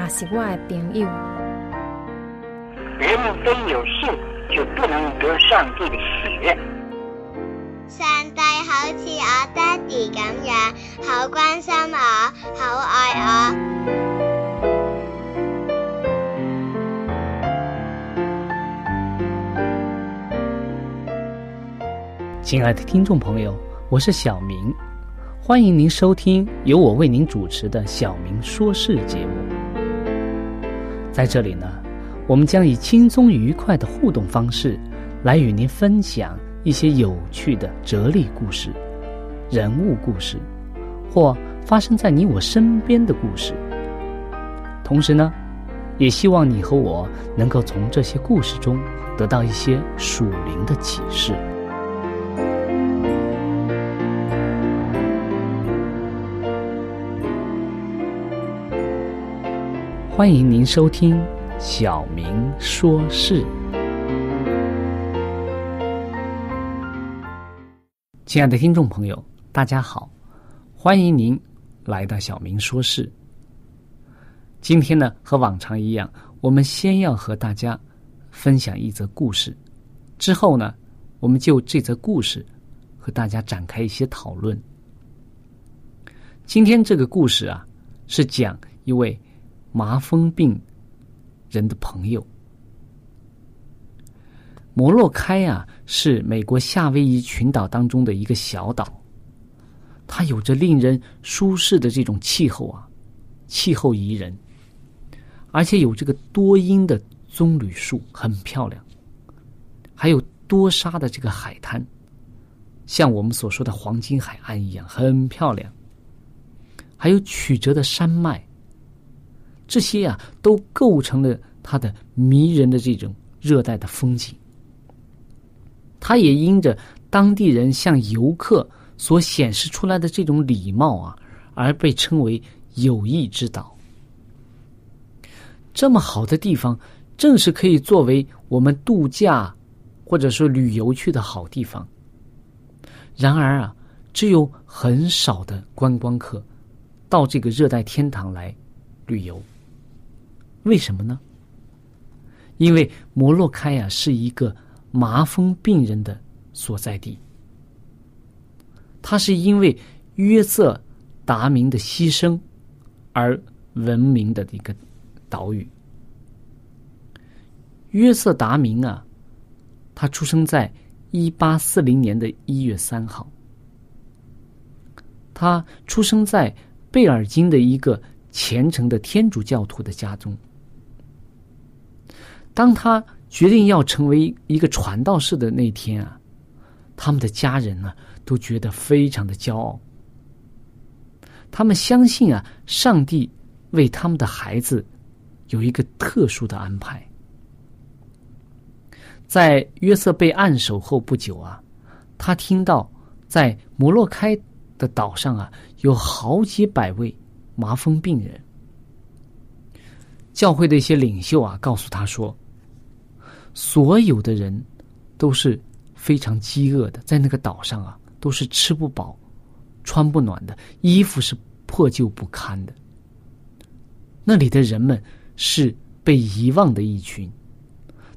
也是我的朋友。人们非有信，就不能得上帝的喜悦。上帝好似我爹哋咁样，好关心我，好爱我。亲爱的听众朋友，我是小明。欢迎您收听由我为您主持的《小明说事》节目。在这里呢，我们将以轻松愉快的互动方式，来与您分享一些有趣的哲理故事、人物故事，或发生在你我身边的故事。同时呢，也希望你和我能够从这些故事中得到一些属灵的启示。欢迎您收听《小明说事》。亲爱的听众朋友，大家好，欢迎您来到《小明说事》。今天呢，和往常一样，我们先要和大家分享一则故事，之后呢，我们就这则故事和大家展开一些讨论。今天这个故事啊，是讲一位。麻风病人的朋友，摩洛开啊，是美国夏威夷群岛当中的一个小岛。它有着令人舒适的这种气候啊，气候宜人，而且有这个多阴的棕榈树，很漂亮。还有多沙的这个海滩，像我们所说的黄金海岸一样，很漂亮。还有曲折的山脉。这些呀，都构成了它的迷人的这种热带的风景。它也因着当地人向游客所显示出来的这种礼貌啊，而被称为友谊之岛。这么好的地方，正是可以作为我们度假或者说旅游去的好地方。然而啊，只有很少的观光客到这个热带天堂来旅游。为什么呢？因为摩洛开呀是一个麻风病人的所在地，它是因为约瑟达明的牺牲而闻名的一个岛屿。约瑟达明啊，他出生在一八四零年的一月三号，他出生在贝尔金的一个虔诚的天主教徒的家中。当他决定要成为一个传道士的那天啊，他们的家人呢都觉得非常的骄傲。他们相信啊，上帝为他们的孩子有一个特殊的安排。在约瑟被暗守后不久啊，他听到在摩洛开的岛上啊有好几百位麻风病人。教会的一些领袖啊告诉他说。所有的人都是非常饥饿的，在那个岛上啊，都是吃不饱、穿不暖的，衣服是破旧不堪的。那里的人们是被遗忘的一群，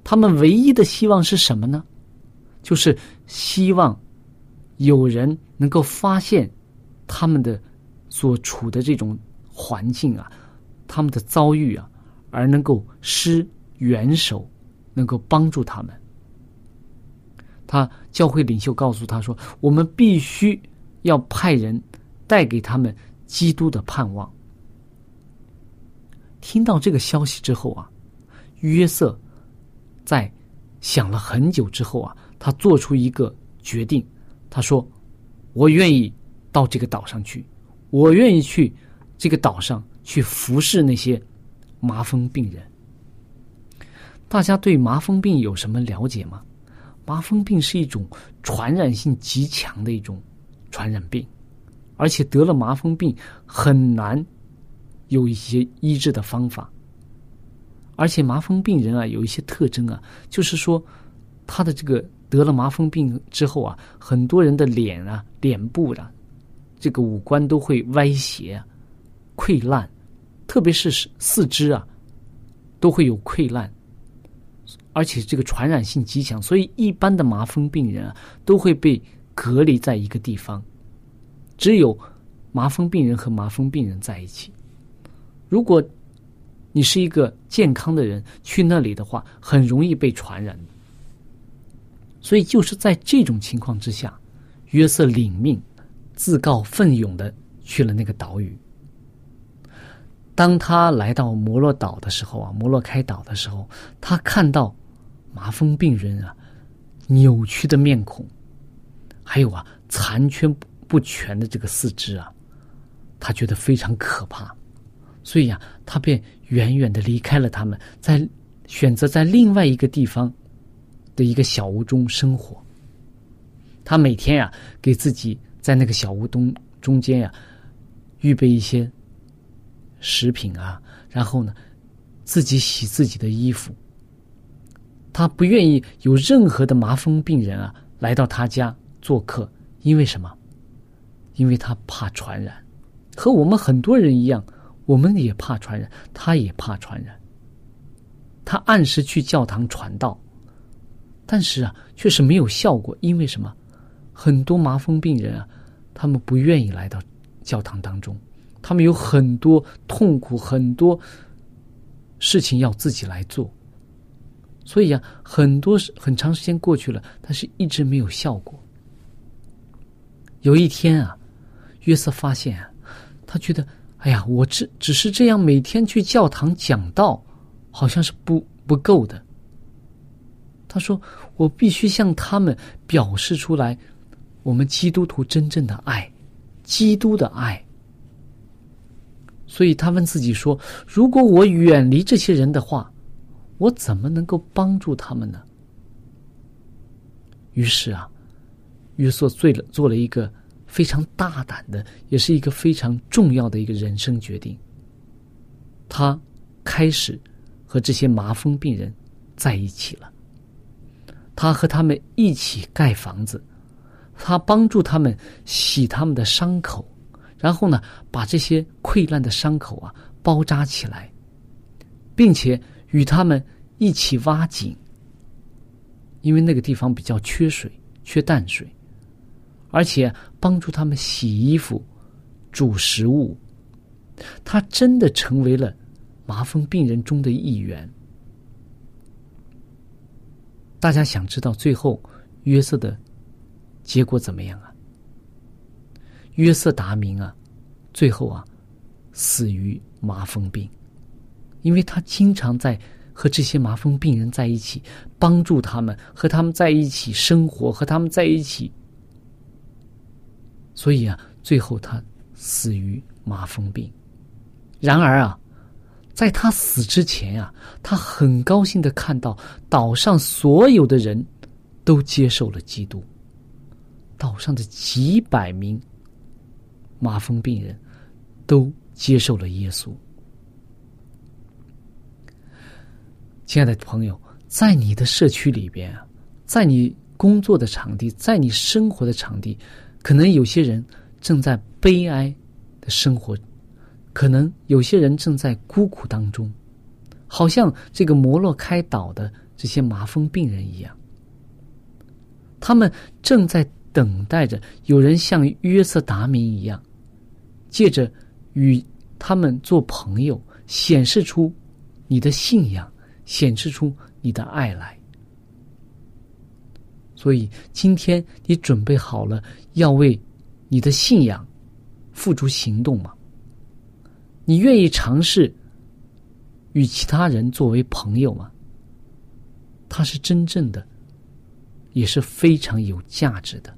他们唯一的希望是什么呢？就是希望有人能够发现他们的所处的这种环境啊，他们的遭遇啊，而能够施援手，能够帮助他们。他教会领袖告诉他说：“我们必须要派人带给他们基督的盼望。”听到这个消息之后啊，约瑟在想了很久之后啊，他做出一个决定。他说：“我愿意到这个岛上去，我愿意去这个岛上去服侍那些麻风病人。”大家对麻风病有什么了解吗？麻风病是一种传染性极强的一种传染病，而且得了麻风病很难有一些医治的方法。而且麻风病人啊，有一些特征啊，就是说他的这个得了麻风病之后啊，很多人的脸啊、脸部的这个五官都会歪斜、溃烂，特别是四肢啊，都会有溃烂。而且这个传染性极强，所以一般的麻风病人啊都会被隔离在一个地方，只有麻风病人和麻风病人在一起。如果你是一个健康的人去那里的话，很容易被传染。所以就是在这种情况之下，约瑟领命，自告奋勇的去了那个岛屿。当他来到摩洛岛的时候啊，摩洛开岛的时候，他看到。麻风病人啊，扭曲的面孔，还有啊残缺不全的这个四肢啊，他觉得非常可怕，所以呀，他便远远的离开了他们，在选择在另外一个地方的一个小屋中生活。他每天呀，给自己在那个小屋中中间呀，预备一些食品啊，然后呢，自己洗自己的衣服。他不愿意有任何的麻风病人啊来到他家做客，因为什么？因为他怕传染，和我们很多人一样，我们也怕传染，他也怕传染。他按时去教堂传道，但是啊，却是没有效果，因为什么？很多麻风病人啊，他们不愿意来到教堂当中，他们有很多痛苦，很多事情要自己来做。所以呀，很多很长时间过去了，但是一直没有效果。有一天啊，约瑟发现啊，他觉得，哎呀，我只只是这样每天去教堂讲道，好像是不不够的。他说：“我必须向他们表示出来，我们基督徒真正的爱，基督的爱。”所以他问自己说：“如果我远离这些人的话。”我怎么能够帮助他们呢？于是啊，约瑟做了做了一个非常大胆的，也是一个非常重要的一个人生决定。他开始和这些麻风病人在一起了。他和他们一起盖房子，他帮助他们洗他们的伤口，然后呢，把这些溃烂的伤口啊包扎起来，并且。与他们一起挖井，因为那个地方比较缺水、缺淡水，而且帮助他们洗衣服、煮食物。他真的成为了麻风病人中的一员。大家想知道最后约瑟的结果怎么样啊？约瑟达明啊，最后啊，死于麻风病。因为他经常在和这些麻风病人在一起，帮助他们，和他们在一起生活，和他们在一起，所以啊，最后他死于麻风病。然而啊，在他死之前啊，他很高兴的看到岛上所有的人都接受了基督，岛上的几百名麻风病人都接受了耶稣。亲爱的朋友，在你的社区里边啊，在你工作的场地，在你生活的场地，可能有些人正在悲哀的生活，可能有些人正在孤苦当中，好像这个摩洛开岛的这些麻风病人一样，他们正在等待着有人像约瑟达明一样，借着与他们做朋友，显示出。你的信仰显示出你的爱来。所以，今天你准备好了要为你的信仰付诸行动吗？你愿意尝试与其他人作为朋友吗？他是真正的，也是非常有价值的。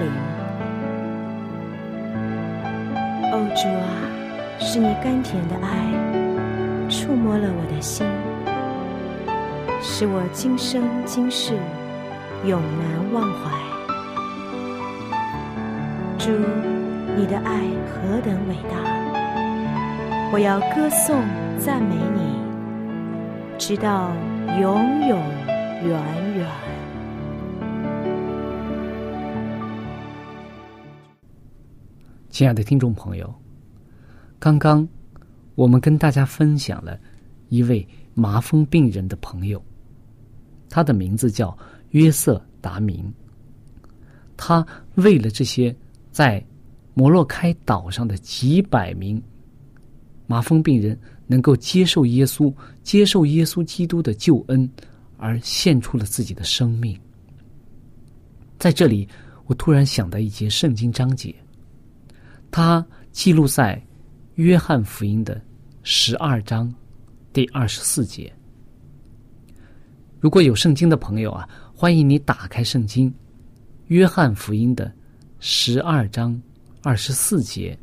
灵。哦，主啊，是你甘甜的爱触摸了我的心，使我今生今世永难忘怀。主，你的爱何等伟大！我要歌颂赞美你，直到永永远亲爱的听众朋友，刚刚我们跟大家分享了一位麻风病人的朋友，他的名字叫约瑟达明。他为了这些在摩洛开岛上的几百名。麻风病人能够接受耶稣，接受耶稣基督的救恩，而献出了自己的生命。在这里，我突然想到一节圣经章节，它记录在约翰福音的十二章第二十四节。如果有圣经的朋友啊，欢迎你打开圣经，约翰福音的十二章二十四节。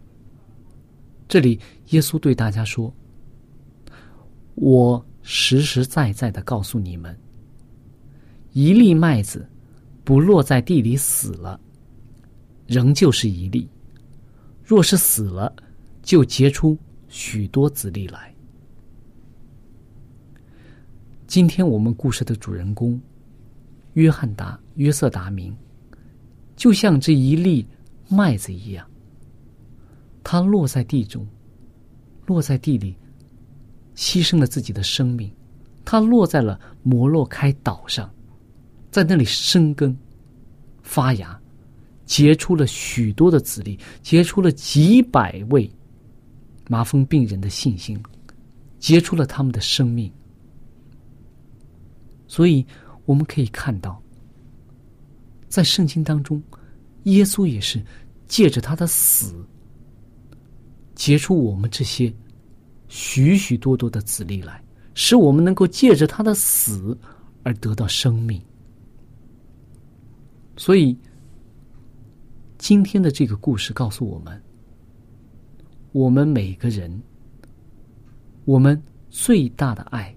这里，耶稣对大家说：“我实实在在的告诉你们，一粒麦子不落在地里死了，仍旧是一粒；若是死了，就结出许多子粒来。”今天我们故事的主人公约翰达约瑟达明，就像这一粒麦子一样。他落在地中，落在地里，牺牲了自己的生命。他落在了摩洛开岛上，在那里生根、发芽，结出了许多的子粒，结出了几百位麻风病人的信心，结出了他们的生命。所以，我们可以看到，在圣经当中，耶稣也是借着他的死。结出我们这些许许多多的子粒来，使我们能够借着他的死而得到生命。所以，今天的这个故事告诉我们，我们每个人，我们最大的爱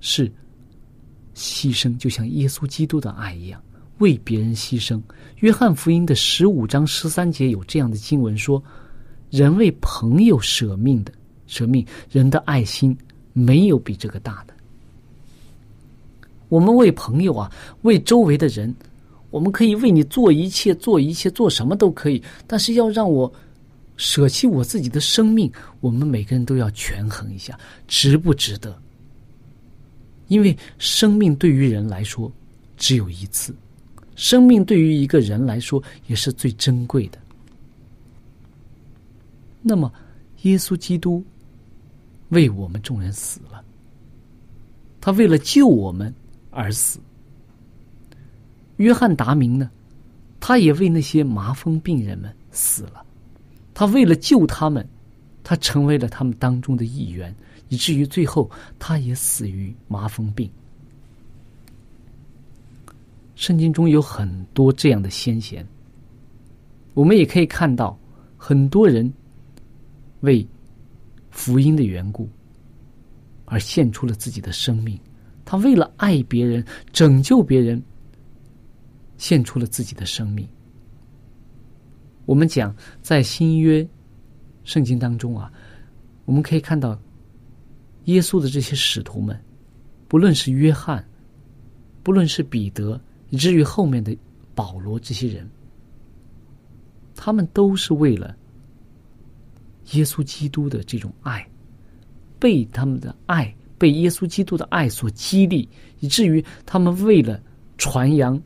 是牺牲，就像耶稣基督的爱一样，为别人牺牲。约翰福音的十五章十三节有这样的经文说：“人为朋友舍命的，舍命，人的爱心没有比这个大的。”我们为朋友啊，为周围的人，我们可以为你做一切，做一切，做什么都可以。但是要让我舍弃我自己的生命，我们每个人都要权衡一下，值不值得？因为生命对于人来说只有一次，生命对于一个人来说也是最珍贵的。那么，耶稣基督为我们众人死了，他为了救我们。而死。约翰达明呢，他也为那些麻风病人们死了。他为了救他们，他成为了他们当中的一员，以至于最后他也死于麻风病。圣经中有很多这样的先贤，我们也可以看到很多人为福音的缘故而献出了自己的生命。他为了爱别人、拯救别人，献出了自己的生命。我们讲在新约圣经当中啊，我们可以看到耶稣的这些使徒们，不论是约翰，不论是彼得，以至于后面的保罗这些人，他们都是为了耶稣基督的这种爱，被他们的爱。被耶稣基督的爱所激励，以至于他们为了传扬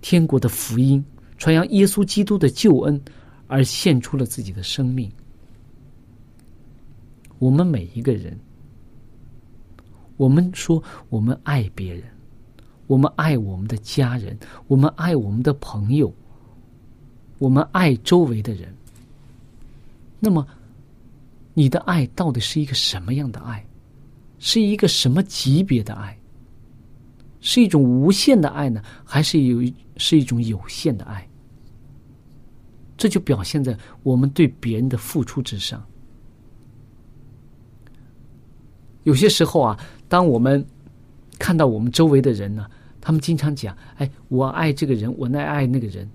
天国的福音、传扬耶稣基督的救恩，而献出了自己的生命。我们每一个人，我们说我们爱别人，我们爱我们的家人，我们爱我们的朋友，我们爱周围的人。那么，你的爱到底是一个什么样的爱？是一个什么级别的爱？是一种无限的爱呢，还是有是一种有限的爱？这就表现在我们对别人的付出之上。有些时候啊，当我们看到我们周围的人呢，他们经常讲：“哎，我爱这个人，我爱爱那个人。”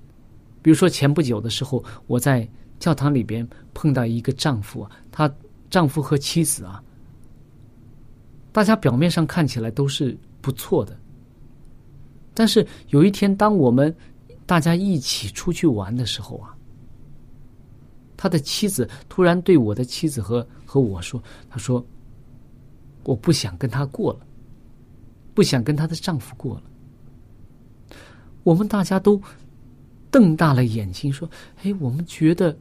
比如说前不久的时候，我在教堂里边碰到一个丈夫啊，他丈夫和妻子啊。大家表面上看起来都是不错的，但是有一天，当我们大家一起出去玩的时候啊，他的妻子突然对我的妻子和和我说：“他说，我不想跟他过了，不想跟她的丈夫过了。”我们大家都瞪大了眼睛说：“哎，我们觉得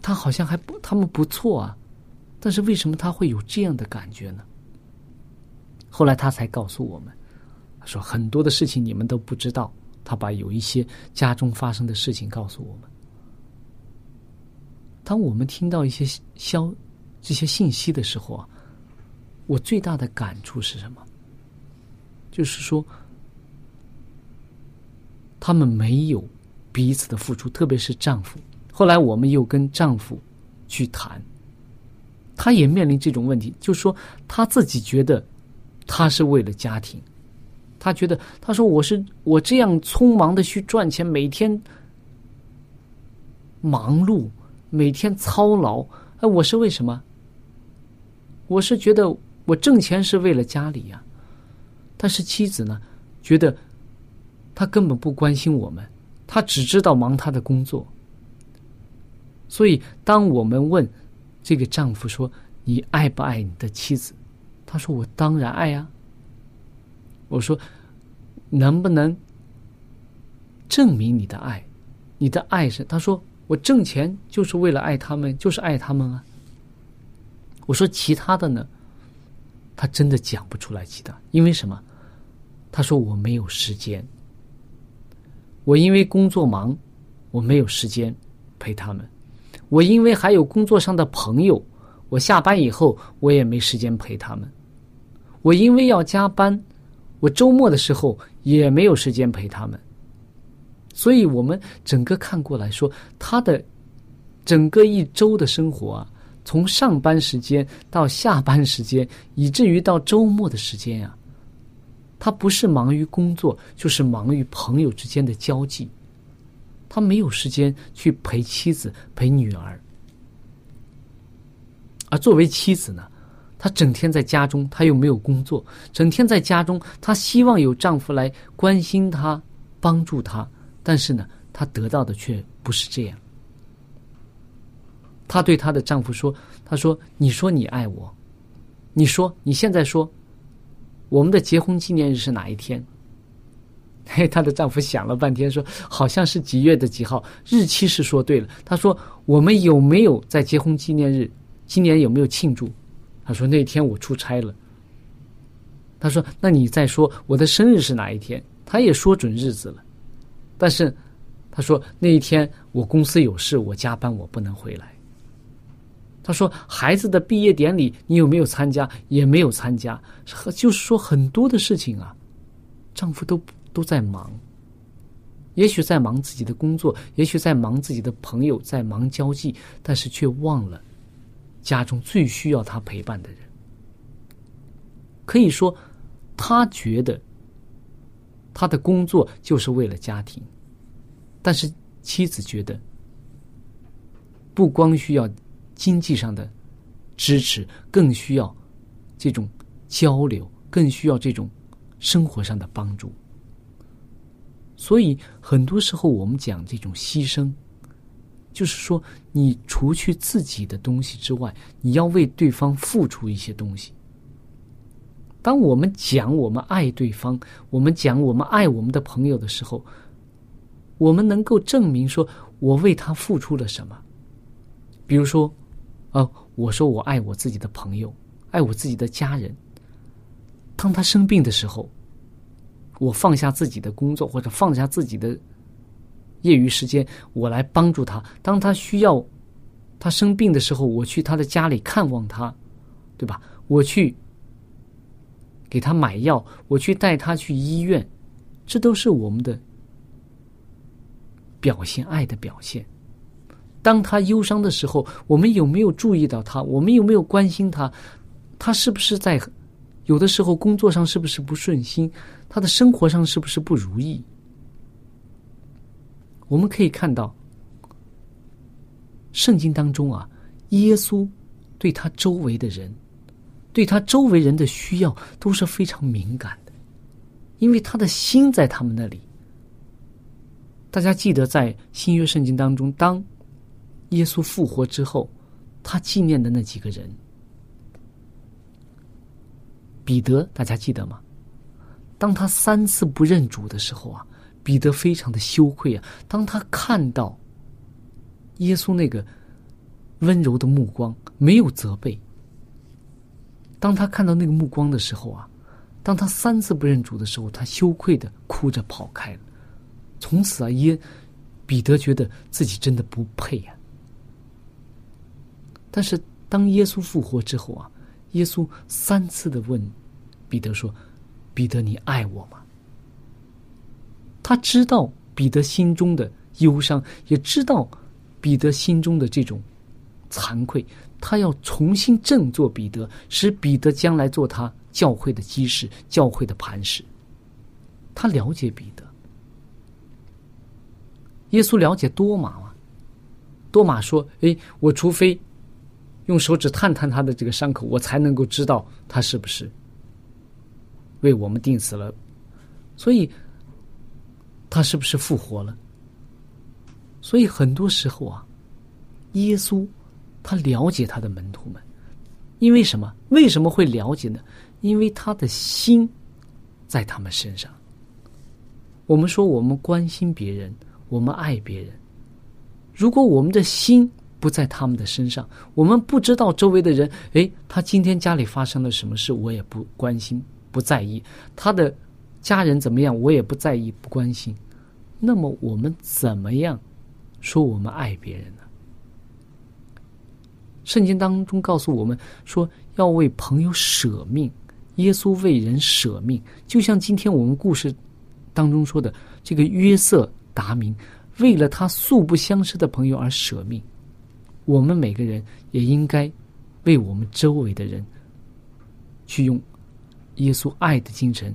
他好像还不他们不错啊，但是为什么他会有这样的感觉呢？”后来他才告诉我们，说很多的事情你们都不知道。他把有一些家中发生的事情告诉我们。当我们听到一些消这些信息的时候啊，我最大的感触是什么？就是说，他们没有彼此的付出，特别是丈夫。后来我们又跟丈夫去谈，他也面临这种问题，就说他自己觉得。他是为了家庭，他觉得他说我是我这样匆忙的去赚钱，每天忙碌，每天操劳，哎，我是为什么？我是觉得我挣钱是为了家里呀，但是妻子呢，觉得他根本不关心我们，他只知道忙他的工作。所以，当我们问这个丈夫说：“你爱不爱你的妻子？”他说：“我当然爱呀。”我说：“能不能证明你的爱？你的爱是？”他说：“我挣钱就是为了爱他们，就是爱他们啊。”我说：“其他的呢？”他真的讲不出来其他，因为什么？他说：“我没有时间，我因为工作忙，我没有时间陪他们。我因为还有工作上的朋友，我下班以后我也没时间陪他们。”我因为要加班，我周末的时候也没有时间陪他们。所以我们整个看过来说，他的整个一周的生活啊，从上班时间到下班时间，以至于到周末的时间呀，他不是忙于工作，就是忙于朋友之间的交际。他没有时间去陪妻子、陪女儿，而作为妻子呢，她整天在家中，她又没有工作，整天在家中，她希望有丈夫来关心她、帮助她，但是呢，她得到的却不是这样。她对她的丈夫说：“她说，你说你爱我，你说你现在说，我们的结婚纪念日是哪一天？”嘿，她的丈夫想了半天，说：“好像是几月的几号，日期是说对了。”他说：“我们有没有在结婚纪念日？今年有没有庆祝？”他说：“那天我出差了。”他说：“那你再说我的生日是哪一天？”他也说准日子了，但是他说那一天我公司有事，我加班，我不能回来。他说：“孩子的毕业典礼你有没有参加？也没有参加。就是说很多的事情啊，丈夫都。”都在忙，也许在忙自己的工作，也许在忙自己的朋友，在忙交际，但是却忘了家中最需要他陪伴的人。可以说，他觉得他的工作就是为了家庭，但是妻子觉得，不光需要经济上的支持，更需要这种交流，更需要这种生活上的帮助。所以，很多时候我们讲这种牺牲，就是说，你除去自己的东西之外，你要为对方付出一些东西。当我们讲我们爱对方，我们讲我们爱我们的朋友的时候，我们能够证明说我为他付出了什么。比如说，哦，我说我爱我自己的朋友，爱我自己的家人。当他生病的时候。我放下自己的工作，或者放下自己的业余时间，我来帮助他。当他需要他生病的时候，我去他的家里看望他，对吧？我去给他买药，我去带他去医院，这都是我们的表现爱的表现。当他忧伤的时候，我们有没有注意到他？我们有没有关心他？他是不是在？有的时候工作上是不是不顺心？他的生活上是不是不如意？我们可以看到，圣经当中啊，耶稣对他周围的人，对他周围人的需要都是非常敏感的，因为他的心在他们那里。大家记得在新约圣经当中，当耶稣复活之后，他纪念的那几个人。彼得，大家记得吗？当他三次不认主的时候啊，彼得非常的羞愧啊。当他看到耶稣那个温柔的目光，没有责备；当他看到那个目光的时候啊，当他三次不认主的时候，他羞愧的哭着跑开了。从此啊，耶彼得觉得自己真的不配呀。但是当耶稣复活之后啊，耶稣三次的问。彼得说：“彼得，你爱我吗？”他知道彼得心中的忧伤，也知道彼得心中的这种惭愧。他要重新振作彼得，使彼得将来做他教会的基石、教会的磐石。他了解彼得。耶稣了解多马吗？多马说：“哎，我除非用手指探探他的这个伤口，我才能够知道他是不是。”为我们定死了，所以他是不是复活了？所以很多时候啊，耶稣他了解他的门徒们，因为什么？为什么会了解呢？因为他的心在他们身上。我们说我们关心别人，我们爱别人，如果我们的心不在他们的身上，我们不知道周围的人，哎，他今天家里发生了什么事，我也不关心。不在意他的家人怎么样，我也不在意，不关心。那么我们怎么样说我们爱别人呢？圣经当中告诉我们说要为朋友舍命，耶稣为人舍命，就像今天我们故事当中说的这个约瑟达明为了他素不相识的朋友而舍命，我们每个人也应该为我们周围的人去用耶稣爱的精神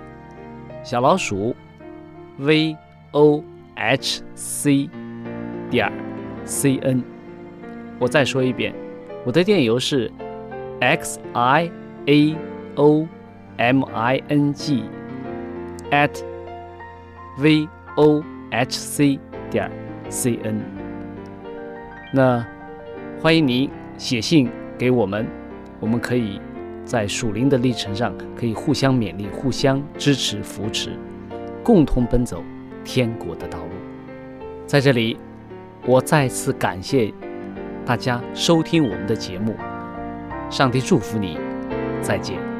小老鼠 v o h c 点 c n。我再说一遍，我的电邮是 x i a o m i n g at v o h c 点 c n。那欢迎您写信给我们，我们可以在属灵的历程上可以互相勉励、互相支持、扶持，共同奔走天国的道路。在这里，我再次感谢大家收听我们的节目，上帝祝福你，再见。